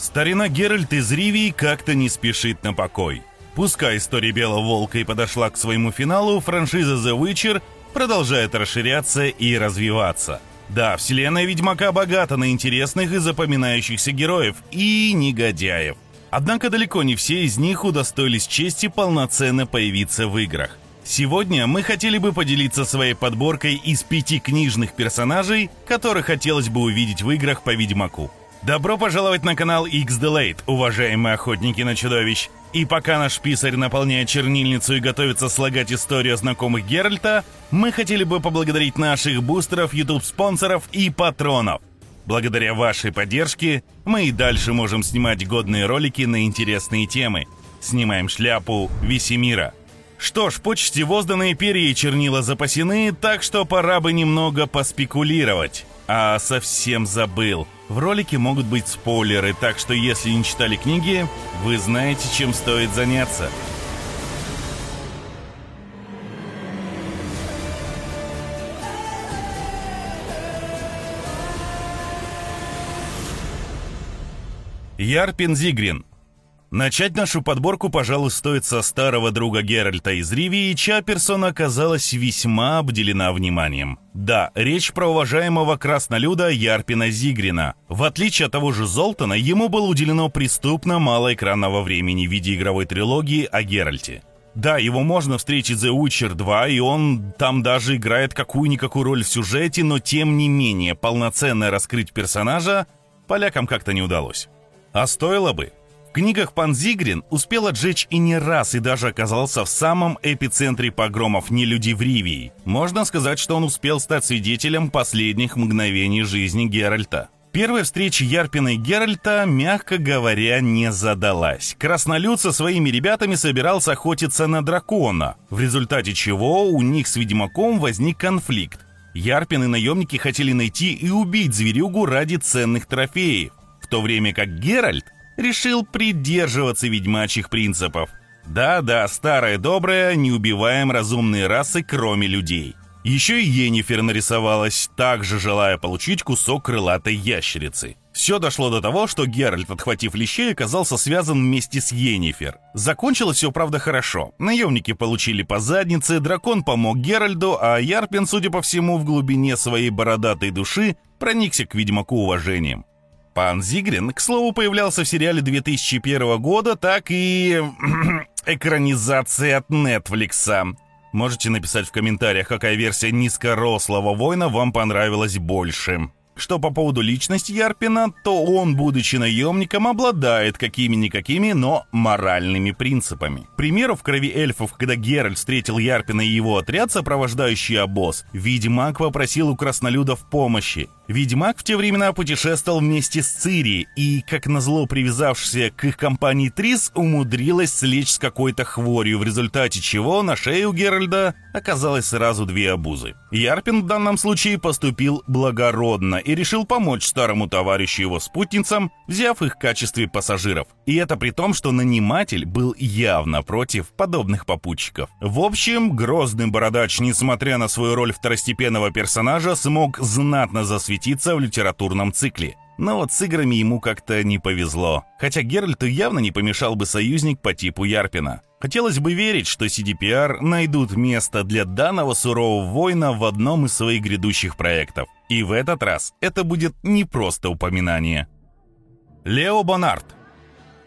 Старина Геральт из Ривии как-то не спешит на покой. Пускай история Белого Волка и подошла к своему финалу, франшиза The Witcher продолжает расширяться и развиваться. Да, вселенная Ведьмака богата на интересных и запоминающихся героев и негодяев. Однако далеко не все из них удостоились чести полноценно появиться в играх. Сегодня мы хотели бы поделиться своей подборкой из пяти книжных персонажей, которых хотелось бы увидеть в играх по Ведьмаку. Добро пожаловать на канал X-Delayed, уважаемые охотники на чудовищ. И пока наш писарь наполняет чернильницу и готовится слагать историю знакомых Геральта, мы хотели бы поблагодарить наших бустеров, YouTube-спонсоров и патронов. Благодаря вашей поддержке мы и дальше можем снимать годные ролики на интересные темы. Снимаем шляпу Весемира. Что ж, почте возданные перья и чернила запасены, так что пора бы немного поспекулировать. А совсем забыл. В ролике могут быть спойлеры, так что если не читали книги, вы знаете, чем стоит заняться. Ярпин Зигрин Начать нашу подборку, пожалуй, стоит со старого друга Геральта из Ривии, чья персона оказалась весьма обделена вниманием. Да, речь про уважаемого краснолюда Ярпина Зигрина. В отличие от того же Золтана, ему было уделено преступно мало экранного времени в виде игровой трилогии о Геральте. Да, его можно встретить в The Witcher 2, и он там даже играет какую-никакую роль в сюжете, но тем не менее полноценно раскрыть персонажа полякам как-то не удалось. А стоило бы. В книгах пан Зигрин успел отжечь и не раз, и даже оказался в самом эпицентре погромов нелюди в Ривии. Можно сказать, что он успел стать свидетелем последних мгновений жизни Геральта. Первая встреча Ярпина и Геральта, мягко говоря, не задалась. Краснолюд со своими ребятами собирался охотиться на дракона, в результате чего у них с Ведьмаком возник конфликт. Ярпин и наемники хотели найти и убить зверюгу ради ценных трофеев, в то время как Геральт решил придерживаться ведьмачьих принципов. Да-да, старая добрая, не убиваем разумные расы, кроме людей. Еще и Енифер нарисовалась, также желая получить кусок крылатой ящерицы. Все дошло до того, что Геральт, отхватив лещей, оказался связан вместе с Енифер. Закончилось все, правда, хорошо. Наемники получили по заднице, дракон помог Геральду, а Ярпин, судя по всему, в глубине своей бородатой души проникся к ведьмаку уважением. Пан Зигрин, к слову, появлялся в сериале 2001 года, так и экранизация от Netflix. Можете написать в комментариях, какая версия низкорослого воина вам понравилась больше. Что по поводу личности Ярпина, то он, будучи наемником, обладает какими-никакими, но моральными принципами. К примеру, в «Крови эльфов», когда Геральт встретил Ярпина и его отряд, сопровождающий обоз, Ведьмак попросил у краснолюдов помощи. Ведьмак в те времена путешествовал вместе с Цири, и, как назло привязавшийся к их компании Трис, умудрилась слечь с какой-то хворью, в результате чего на шею Геральда оказалось сразу две обузы. Ярпин в данном случае поступил благородно и решил помочь старому товарищу его спутницам, взяв их в качестве пассажиров. И это при том, что наниматель был явно против подобных попутчиков. В общем, грозный бородач, несмотря на свою роль второстепенного персонажа, смог знатно засветить засветиться в литературном цикле. Но вот с играми ему как-то не повезло. Хотя Геральту явно не помешал бы союзник по типу Ярпина. Хотелось бы верить, что CDPR найдут место для данного сурового воина в одном из своих грядущих проектов. И в этот раз это будет не просто упоминание. Лео Бонарт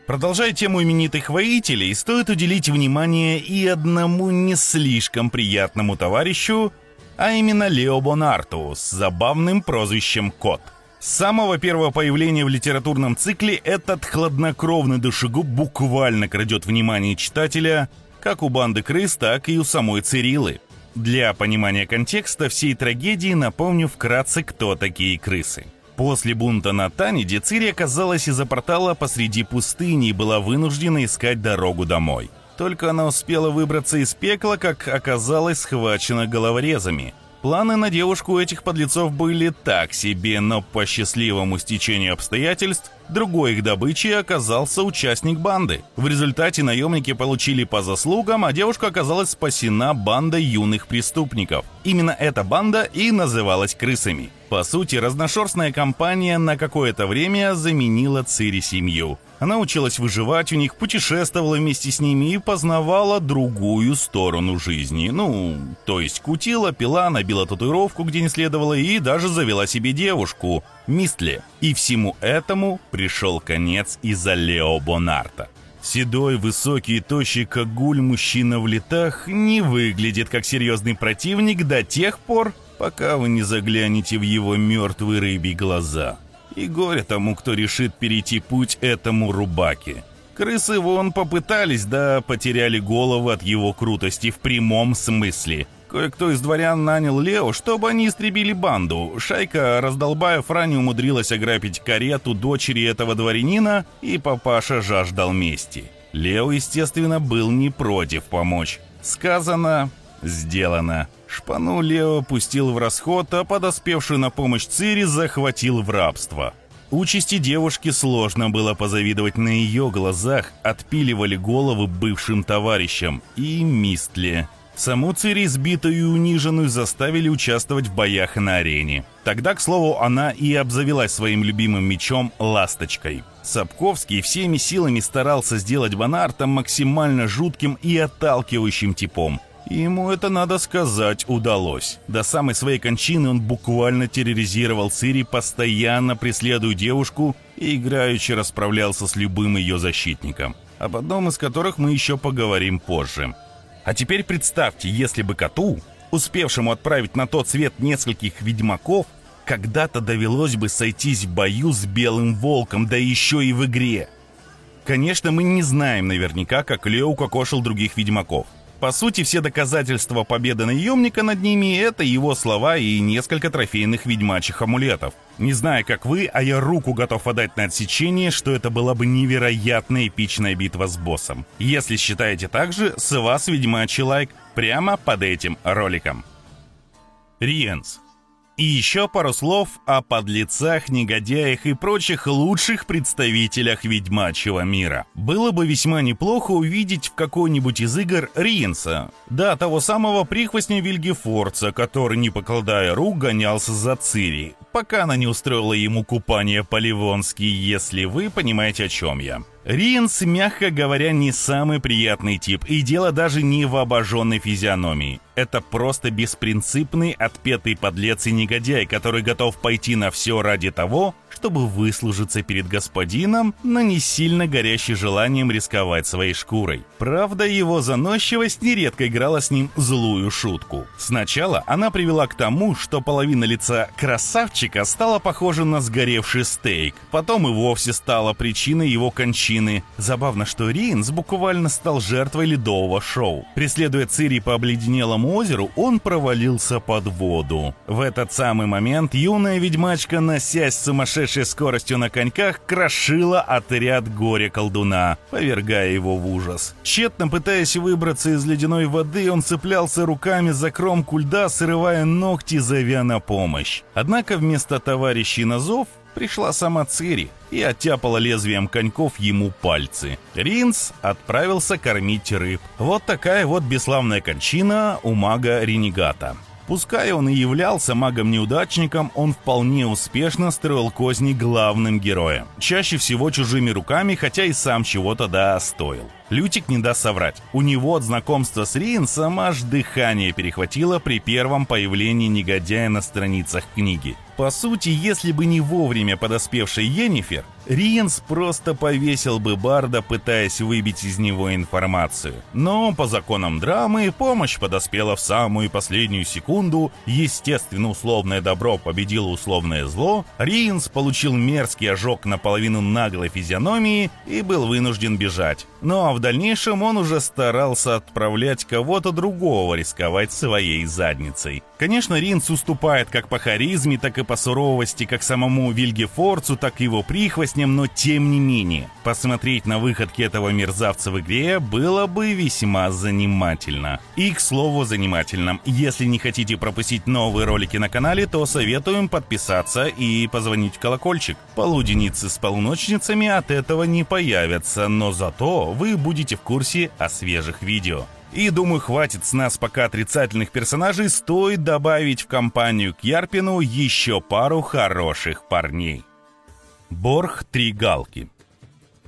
Продолжая тему именитых воителей, стоит уделить внимание и одному не слишком приятному товарищу, а именно Лео Бонарту с забавным прозвищем Кот. С самого первого появления в литературном цикле этот хладнокровный душегуб буквально крадет внимание читателя как у банды крыс, так и у самой Цирилы. Для понимания контекста всей трагедии напомню вкратце, кто такие крысы. После бунта на Таниде Цири оказалась из-за портала посреди пустыни и была вынуждена искать дорогу домой. Только она успела выбраться из пекла, как оказалась схвачена головорезами. Планы на девушку этих подлецов были так себе, но по счастливому стечению обстоятельств Другой их добычей оказался участник банды. В результате наемники получили по заслугам, а девушка оказалась спасена бандой юных преступников. Именно эта банда и называлась крысами. По сути, разношерстная компания на какое-то время заменила Цири семью. Она училась выживать у них, путешествовала вместе с ними и познавала другую сторону жизни. Ну, то есть кутила, пила, набила татуировку, где не следовало, и даже завела себе девушку, Мистли. И всему этому пришел конец из-за Лео Бонарта. Седой, высокий и тощий, как гуль мужчина в летах не выглядит как серьезный противник до тех пор, пока вы не заглянете в его мертвые рыбьи глаза. И горе тому, кто решит перейти путь этому рубаке. Крысы вон попытались, да потеряли голову от его крутости в прямом смысле. Кое-кто из дворян нанял Лео, чтобы они истребили банду. Шайка, раздолбая Франи, умудрилась ограбить карету дочери этого дворянина, и папаша жаждал мести. Лео, естественно, был не против помочь. Сказано, сделано. Шпану Лео пустил в расход, а подоспевшую на помощь Цири захватил в рабство. Участи девушки сложно было позавидовать на ее глазах, отпиливали головы бывшим товарищам и Мистле. Саму Цири, сбитую и униженную, заставили участвовать в боях на арене. Тогда, к слову, она и обзавелась своим любимым мечом «Ласточкой». Сапковский всеми силами старался сделать Бонарта максимально жутким и отталкивающим типом – ему это, надо сказать, удалось. До самой своей кончины он буквально терроризировал Цири, постоянно преследуя девушку и играючи расправлялся с любым ее защитником. Об одном из которых мы еще поговорим позже. А теперь представьте, если бы коту, успевшему отправить на тот свет нескольких ведьмаков, когда-то довелось бы сойтись в бою с белым волком, да еще и в игре. Конечно, мы не знаем наверняка, как Лео кокошил других ведьмаков. По сути, все доказательства победы наемника над ними — это его слова и несколько трофейных ведьмачьих амулетов. Не знаю, как вы, а я руку готов отдать на отсечение, что это была бы невероятно эпичная битва с боссом. Если считаете так же, с вас ведьмачий лайк прямо под этим роликом. Риенс. И еще пару слов о подлецах, негодяях и прочих лучших представителях ведьмачьего мира. Было бы весьма неплохо увидеть в какой-нибудь из игр Риенса. Да, того самого прихвостня Вильгефорца, который, не покладая рук, гонялся за Цири, пока она не устроила ему купание по-ливонски, если вы понимаете, о чем я. Риенс, мягко говоря, не самый приятный тип, и дело даже не в обожженной физиономии. Это просто беспринципный, отпетый подлец и негодяй, который готов пойти на все ради того, чтобы выслужиться перед господином, но не сильно горящий желанием рисковать своей шкурой. Правда, его заносчивость нередко играла с ним злую шутку. Сначала она привела к тому, что половина лица красавчика стала похожа на сгоревший стейк, потом и вовсе стала причиной его кончины. Забавно, что Ринс буквально стал жертвой ледового шоу. Преследуя Цири по обледенелому озеру, он провалился под воду. В этот самый момент юная ведьмачка, носясь сумасшедшей сумасшедшей скоростью на коньках крошила отряд горе-колдуна, повергая его в ужас. Тщетно пытаясь выбраться из ледяной воды, он цеплялся руками за кромку льда, срывая ногти, зовя на помощь. Однако вместо товарищей на зов пришла сама Цири и оттяпала лезвием коньков ему пальцы. Ринс отправился кормить рыб. Вот такая вот бесславная кончина у мага-ренегата. Пускай он и являлся магом-неудачником, он вполне успешно строил козни главным героем. Чаще всего чужими руками, хотя и сам чего-то да стоил. Лютик не даст соврать. У него от знакомства с Риенсом аж дыхание перехватило при первом появлении негодяя на страницах книги. По сути, если бы не вовремя подоспевший Йеннифер, Риенс просто повесил бы Барда, пытаясь выбить из него информацию. Но по законам драмы помощь подоспела в самую последнюю секунду, естественно условное добро победило условное зло, Риенс получил мерзкий ожог наполовину наглой физиономии и был вынужден бежать. Ну а в дальнейшем он уже старался отправлять кого-то другого рисковать своей задницей. Конечно, Ринц уступает как по харизме, так и по суровости как самому Вильгефорцу, так и его прихвостням, но тем не менее, посмотреть на выходки этого мерзавца в игре было бы весьма занимательно. И, к слову, занимательным, если не хотите пропустить новые ролики на канале, то советуем подписаться и позвонить в колокольчик. Полуденницы с полуночницами от этого не появятся, но зато вы будете в курсе о свежих видео. И думаю, хватит с нас пока отрицательных персонажей, стоит добавить в компанию к Ярпину еще пару хороших парней. Борх Три Галки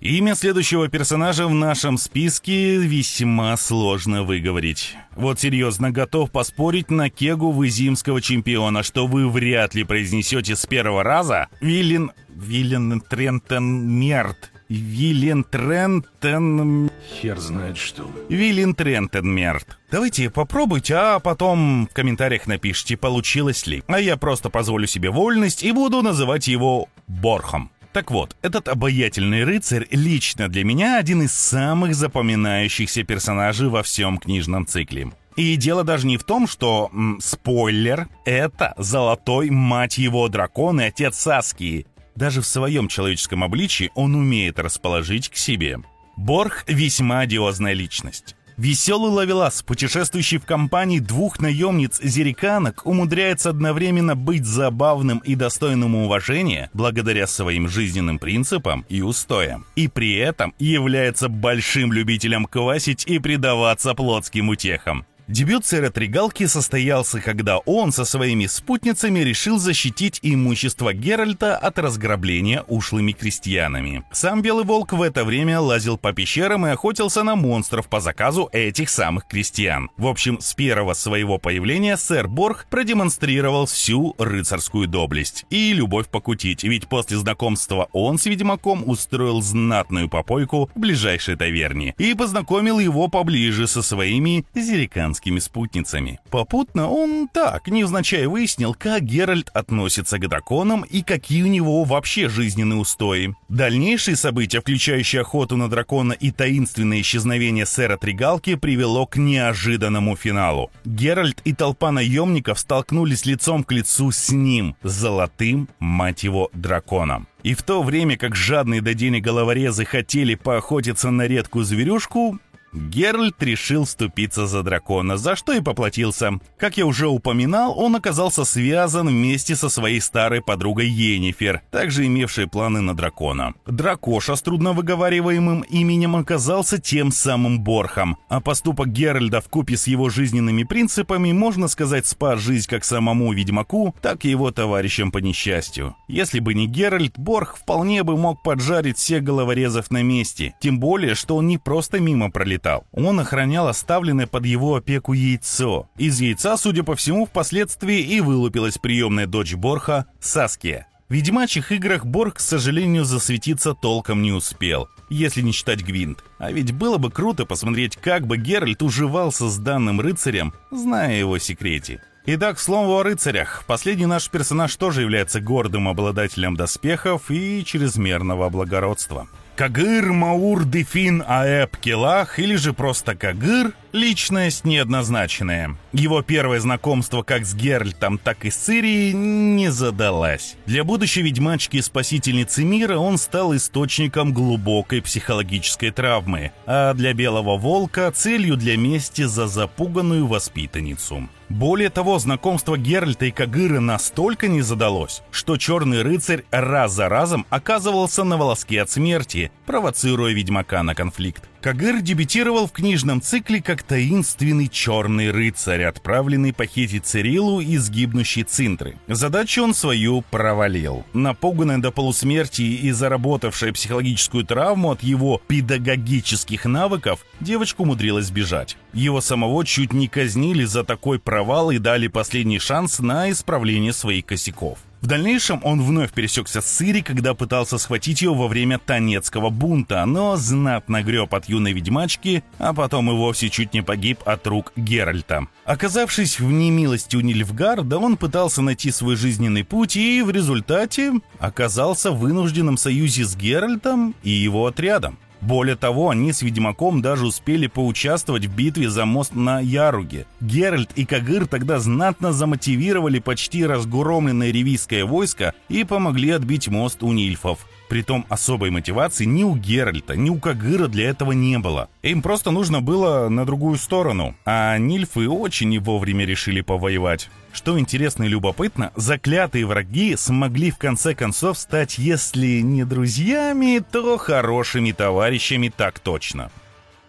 Имя следующего персонажа в нашем списке весьма сложно выговорить. Вот серьезно, готов поспорить на кегу вызимского чемпиона, что вы вряд ли произнесете с первого раза Виллен... Виллен Трентон Мерт. Виллен Трентон... Хер знает что. Виллен Трентон Мерт. Давайте попробуйте, а потом в комментариях напишите, получилось ли. А я просто позволю себе вольность и буду называть его Борхом. Так вот, этот обаятельный рыцарь лично для меня один из самых запоминающихся персонажей во всем книжном цикле. И дело даже не в том, что, м, спойлер, это золотой, мать его, дракон и отец Саски. Даже в своем человеческом обличии он умеет расположить к себе. Борх весьма одиозная личность. Веселый ловелас, путешествующий в компании двух наемниц-зериканок, умудряется одновременно быть забавным и достойным уважения благодаря своим жизненным принципам и устоям. И при этом является большим любителем квасить и предаваться плотским утехам. Дебют сэра Тригалки состоялся, когда он со своими спутницами решил защитить имущество Геральта от разграбления ушлыми крестьянами. Сам Белый Волк в это время лазил по пещерам и охотился на монстров по заказу этих самых крестьян. В общем, с первого своего появления сэр Борг продемонстрировал всю рыцарскую доблесть и любовь покутить, ведь после знакомства он с Ведьмаком устроил знатную попойку в ближайшей таверне и познакомил его поближе со своими зериканскими женскими спутницами. Попутно он так, невзначай выяснил, как Геральт относится к драконам и какие у него вообще жизненные устои. Дальнейшие события, включающие охоту на дракона и таинственное исчезновение сэра Тригалки, привело к неожиданному финалу. Геральт и толпа наемников столкнулись лицом к лицу с ним, золотым, мать его, драконом. И в то время как жадные до денег головорезы хотели поохотиться на редкую зверюшку, Геральт решил вступиться за дракона, за что и поплатился. Как я уже упоминал, он оказался связан вместе со своей старой подругой Йеннифер, также имевшей планы на дракона. Дракоша с трудновыговариваемым именем оказался тем самым Борхом, а поступок Геральда в купе с его жизненными принципами, можно сказать, спас жизнь как самому Ведьмаку, так и его товарищам по несчастью. Если бы не Геральт, Борх вполне бы мог поджарить всех головорезов на месте, тем более, что он не просто мимо пролетал, летал. Он охранял оставленное под его опеку яйцо. Из яйца, судя по всему, впоследствии и вылупилась приемная дочь Борха Саския. В ведьмачьих играх Борг, к сожалению, засветиться толком не успел, если не считать Гвинт. А ведь было бы круто посмотреть, как бы Геральт уживался с данным рыцарем, зная его секрете. Итак, слово о рыцарях. Последний наш персонаж тоже является гордым обладателем доспехов и чрезмерного благородства. Кагыр Маур Дефин Аэб Келах или же просто Кагыр – личность неоднозначная. Его первое знакомство как с Геральтом, так и с Цирией не задалась. Для будущей ведьмачки и спасительницы мира он стал источником глубокой психологической травмы, а для Белого Волка – целью для мести за запуганную воспитанницу. Более того, знакомство Геральта и Кагыры настолько не задалось, что Черный Рыцарь раз за разом оказывался на волоске от смерти, провоцируя Ведьмака на конфликт. Кагыр дебютировал в книжном цикле как таинственный черный рыцарь, отправленный похитить Цирилу из гибнущей Цинтры. Задачу он свою провалил. Напуганная до полусмерти и заработавшая психологическую травму от его педагогических навыков, девочка умудрилась бежать. Его самого чуть не казнили за такой провал и дали последний шанс на исправление своих косяков. В дальнейшем он вновь пересекся с Цири, когда пытался схватить ее во время Танецкого бунта, но знатно греб от юной ведьмачки, а потом и вовсе чуть не погиб от рук Геральта. Оказавшись в немилости у Нильфгарда, он пытался найти свой жизненный путь и в результате оказался в вынужденном союзе с Геральтом и его отрядом. Более того, они с Ведьмаком даже успели поучаствовать в битве за мост на Яруге. Геральт и Кагыр тогда знатно замотивировали почти разгромленное ревийское войско и помогли отбить мост у нильфов. Притом особой мотивации ни у Геральта, ни у Кагыра для этого не было. Им просто нужно было на другую сторону. А нильфы очень не вовремя решили повоевать. Что интересно и любопытно, заклятые враги смогли в конце концов стать, если не друзьями, то хорошими товарищами так точно.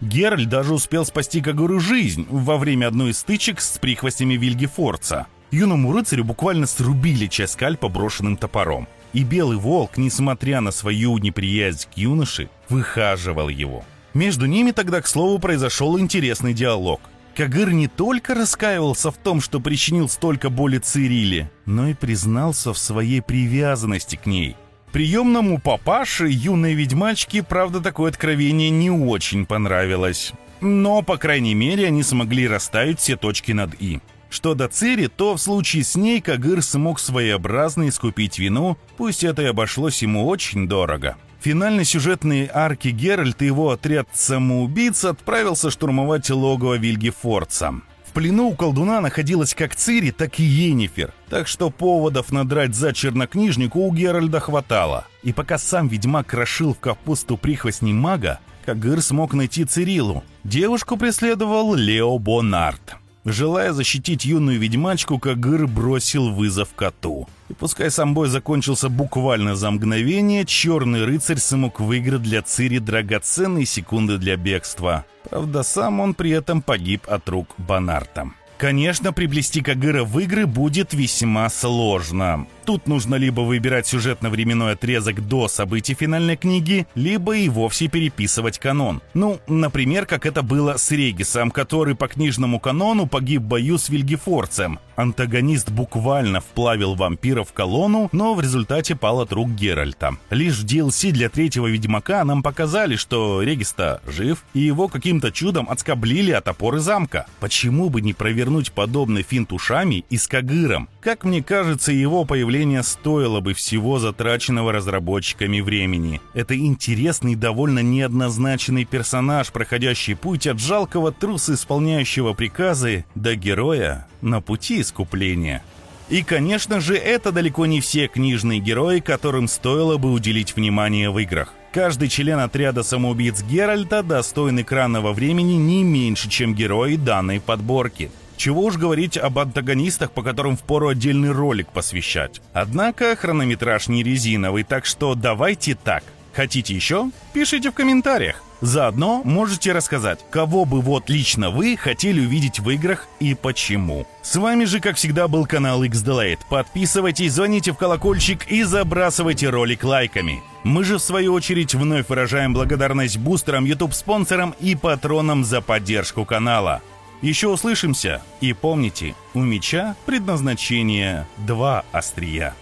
Геральт даже успел спасти Кагуру жизнь во время одной из стычек с прихвостями Вильгефорца. Юному рыцарю буквально срубили часть скальпа брошенным топором. И Белый Волк, несмотря на свою неприязнь к юноше, выхаживал его. Между ними тогда, к слову, произошел интересный диалог – Кагыр не только раскаивался в том, что причинил столько боли Цириле, но и признался в своей привязанности к ней. Приемному папаше юной ведьмачке, правда, такое откровение не очень понравилось. Но, по крайней мере, они смогли расставить все точки над «и». Что до Цири, то в случае с ней Кагыр смог своеобразно искупить вину, пусть это и обошлось ему очень дорого. Финальной сюжетной арки Геральт и его отряд самоубийц отправился штурмовать логово Вильгефорца. В плену у колдуна находилась как Цири, так и Енифер, так что поводов надрать за чернокнижнику у Геральда хватало. И пока сам ведьмак крошил в капусту прихвостней мага, Кагыр смог найти Цирилу. Девушку преследовал Лео Бонарт. Желая защитить юную ведьмачку, Кагыр бросил вызов коту. И пускай сам бой закончился буквально за мгновение, черный рыцарь смог выиграть для Цири драгоценные секунды для бегства. Правда, сам он при этом погиб от рук Бонарта. Конечно, приплести Кагыра в игры будет весьма сложно. Тут нужно либо выбирать сюжетно-временной отрезок до событий финальной книги, либо и вовсе переписывать канон. Ну, например, как это было с Регисом, который по книжному канону погиб в бою с Вильгефорцем. Антагонист буквально вплавил вампира в колонну, но в результате пал от рук Геральта. Лишь в DLC для третьего Ведьмака нам показали, что Региста жив, и его каким-то чудом отскоблили от опоры замка. Почему бы не провернуть подобный финт ушами и с Кагыром? Как мне кажется, его появление стоило бы всего затраченного разработчиками времени. Это интересный довольно неоднозначный персонаж, проходящий путь от жалкого труса, исполняющего приказы, до героя на пути искупления. И, конечно же, это далеко не все книжные герои, которым стоило бы уделить внимание в играх. Каждый член отряда самоубийц Геральта достоин экранного времени не меньше, чем герои данной подборки. Чего уж говорить об антагонистах, по которым впору отдельный ролик посвящать. Однако хронометраж не резиновый, так что давайте так. Хотите еще? Пишите в комментариях. Заодно можете рассказать, кого бы вот лично вы хотели увидеть в играх и почему. С вами же, как всегда, был канал XDelate. Подписывайтесь, звоните в колокольчик и забрасывайте ролик лайками. Мы же, в свою очередь, вновь выражаем благодарность бустерам, YouTube-спонсорам и патронам за поддержку канала. Еще услышимся и помните, у меча предназначение два острия.